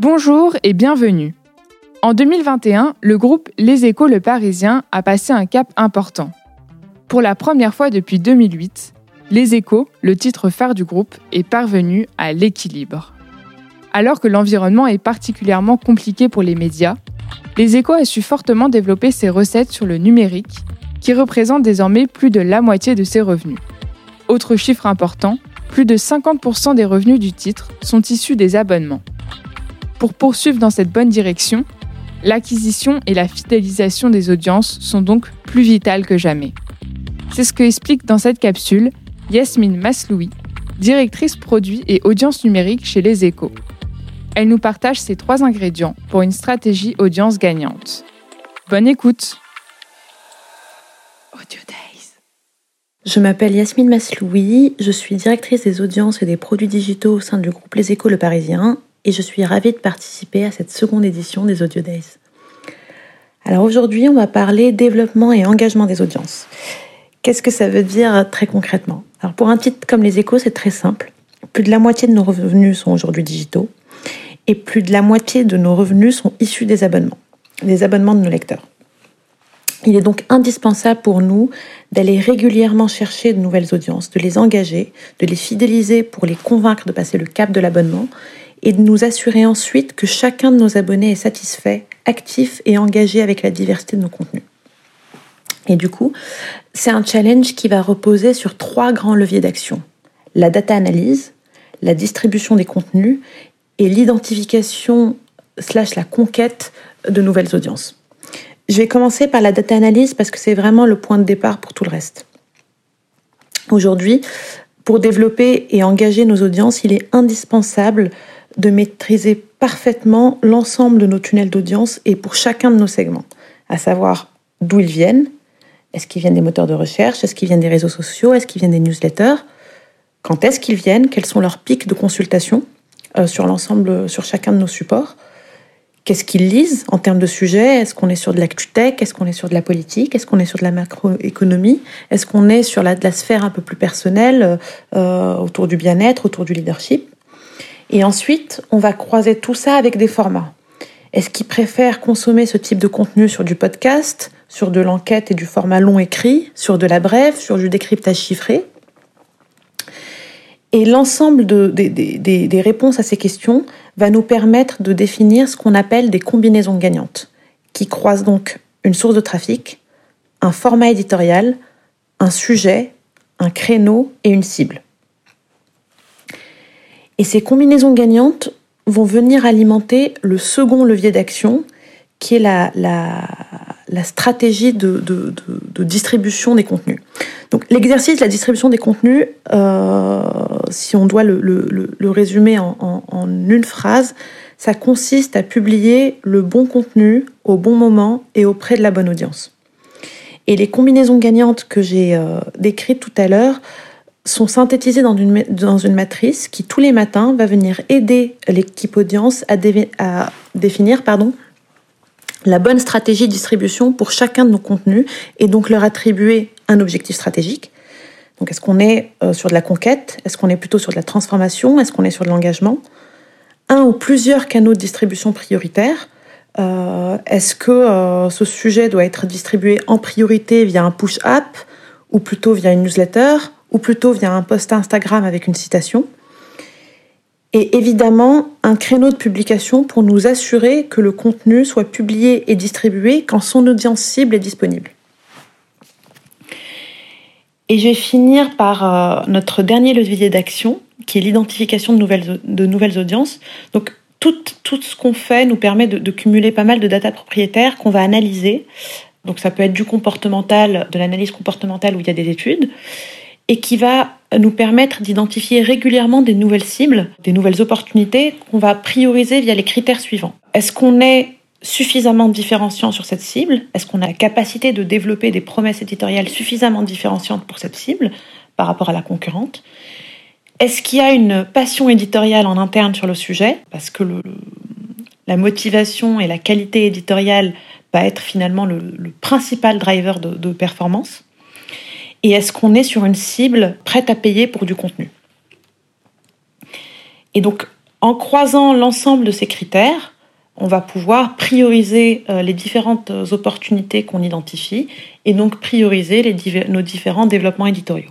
Bonjour et bienvenue. En 2021, le groupe Les Échos Le Parisien a passé un cap important. Pour la première fois depuis 2008, Les Échos, le titre phare du groupe, est parvenu à l'équilibre. Alors que l'environnement est particulièrement compliqué pour les médias, Les Échos a su fortement développer ses recettes sur le numérique, qui représente désormais plus de la moitié de ses revenus. Autre chiffre important, plus de 50% des revenus du titre sont issus des abonnements. Pour poursuivre dans cette bonne direction, l'acquisition et la fidélisation des audiences sont donc plus vitales que jamais. C'est ce que explique dans cette capsule Yasmine Masloui, directrice produit et audience numérique chez Les Échos. Elle nous partage ces trois ingrédients pour une stratégie audience gagnante. Bonne écoute Audio Days. Je m'appelle Yasmine Masloui, je suis directrice des audiences et des produits digitaux au sein du groupe Les Échos Le Parisien et je suis ravie de participer à cette seconde édition des Audio Days. Alors aujourd'hui, on va parler développement et engagement des audiences. Qu'est-ce que ça veut dire très concrètement? Alors pour un titre comme Les Échos, c'est très simple. Plus de la moitié de nos revenus sont aujourd'hui digitaux et plus de la moitié de nos revenus sont issus des abonnements, des abonnements de nos lecteurs. Il est donc indispensable pour nous d'aller régulièrement chercher de nouvelles audiences, de les engager, de les fidéliser pour les convaincre de passer le cap de l'abonnement et de nous assurer ensuite que chacun de nos abonnés est satisfait, actif et engagé avec la diversité de nos contenus. Et du coup, c'est un challenge qui va reposer sur trois grands leviers d'action. La data analyse, la distribution des contenus et l'identification slash la conquête de nouvelles audiences. Je vais commencer par la data analyse parce que c'est vraiment le point de départ pour tout le reste. Aujourd'hui, pour développer et engager nos audiences, il est indispensable de maîtriser parfaitement l'ensemble de nos tunnels d'audience et pour chacun de nos segments, à savoir d'où ils viennent. Est-ce qu'ils viennent des moteurs de recherche? Est-ce qu'ils viennent des réseaux sociaux? Est-ce qu'ils viennent des newsletters? Quand est-ce qu'ils viennent? Quels sont leurs pics de consultation euh, sur l'ensemble, sur chacun de nos supports? Qu'est-ce qu'ils lisent en termes de sujets? Est-ce qu'on est sur de l'actu tech? Est-ce qu'on est sur de la politique? Est-ce qu'on est sur de la macroéconomie? Est-ce qu'on est sur la, de la sphère un peu plus personnelle euh, autour du bien-être, autour du leadership? Et ensuite, on va croiser tout ça avec des formats. Est-ce qu'ils préfèrent consommer ce type de contenu sur du podcast, sur de l'enquête et du format long écrit, sur de la brève, sur du décryptage chiffré? Et l'ensemble des réponses à ces questions va nous permettre de définir ce qu'on appelle des combinaisons gagnantes, qui croisent donc une source de trafic, un format éditorial, un sujet, un créneau et une cible. Et ces combinaisons gagnantes vont venir alimenter le second levier d'action, qui est la, la, stratégie de, de, distribution des contenus. Donc l'exercice de la distribution des contenus, euh, si on doit le, le, résumer en, en, en, une phrase, ça consiste à publier le bon contenu au bon moment et auprès de la bonne audience. Et les combinaisons gagnantes que j'ai euh, décrites tout à l'heure sont synthétisés dans une, matrice qui, tous les matins, va venir aider l'équipe audience à, à définir pardon, la bonne stratégie de distribution pour chacun de nos contenus et donc leur attribuer un objectif stratégique. Donc, est-ce qu'on est euh, sur de la conquête? Est-ce qu'on est plutôt sur de la transformation? Est-ce qu'on est sur de l'engagement? Un ou plusieurs canaux de distribution prioritaires. Euh, Est-ce que euh, ce sujet doit être distribué en priorité via un push-up ou plutôt via une newsletter? Ou plutôt via un post Instagram avec une citation. Et évidemment, un créneau de publication pour nous assurer que le contenu soit publié et distribué quand son audience cible est disponible. Et je vais finir par euh, notre dernier levier d'action, qui est l'identification de nouvelles, de nouvelles audiences. Donc, tout, tout ce qu'on fait nous permet de, de, cumuler pas mal de data propriétaires qu'on va analyser. Donc, ça peut être du comportemental, de l'analyse comportementale où il y a des études et qui va nous permettre d'identifier régulièrement des nouvelles cibles, des nouvelles opportunités qu'on va prioriser via les critères suivants. Est-ce qu'on est suffisamment différenciant sur cette cible? Est-ce qu'on a la capacité de développer des promesses éditoriales suffisamment différenciantes pour cette cible par rapport à la concurrente? Est-ce qu'il y a une passion éditoriale en interne sur le sujet? Parce que la motivation et la qualité éditoriale va être finalement le, principal driver de performance et est-ce qu'on est sur une cible prête à payer pour du contenu? Et donc, En croisant l'ensemble de ces critères, on va pouvoir prioriser les différentes opportunités qu'on identifie et donc prioriser nos différents développements éditoriaux.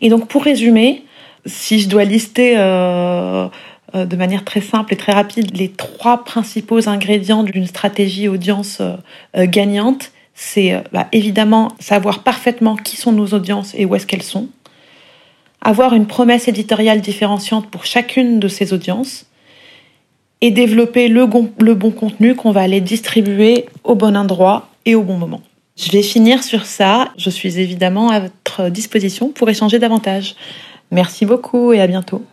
Et donc pour résumer, si je dois lister euh, euh, de manière très simple et très rapide les trois principaux ingrédients d'une stratégie audience euh, gagnante, c'est bah, évidemment savoir parfaitement qui sont nos audiences et où est-ce qu'elles sont, avoir une promesse éditoriale différenciante pour chacune de ces audiences et développer le, bon contenu qu'on va aller distribuer au bon endroit et au bon moment. Je vais finir sur ça. Je suis évidemment à votre disposition pour échanger davantage. Merci beaucoup et à bientôt.